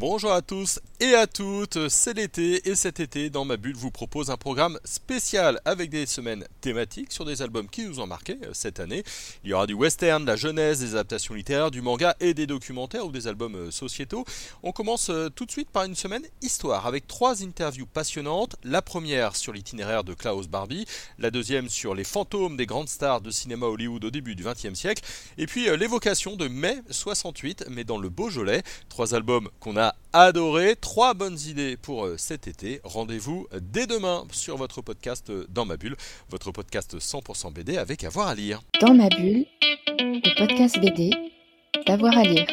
Bonjour à tous et à toutes, c'est l'été et cet été dans ma bulle vous propose un programme spécial avec des semaines thématiques sur des albums qui nous ont marqué euh, cette année. Il y aura du western, de la jeunesse, des adaptations littéraires, du manga et des documentaires ou des albums euh, sociétaux. On commence euh, tout de suite par une semaine histoire avec trois interviews passionnantes. La première sur l'itinéraire de Klaus Barbie, la deuxième sur les fantômes des grandes stars de cinéma Hollywood au début du XXe siècle et puis l'évocation de mai 68 mais dans le Beaujolais. Trois albums qu'on a adorés, trois bonnes idées pour euh, cet été. Rendez-vous dès demain sur votre podcast euh, Dans ma bulle, votre podcast 100% BD avec avoir à lire. Dans ma bulle, le podcast BD, d'avoir à lire.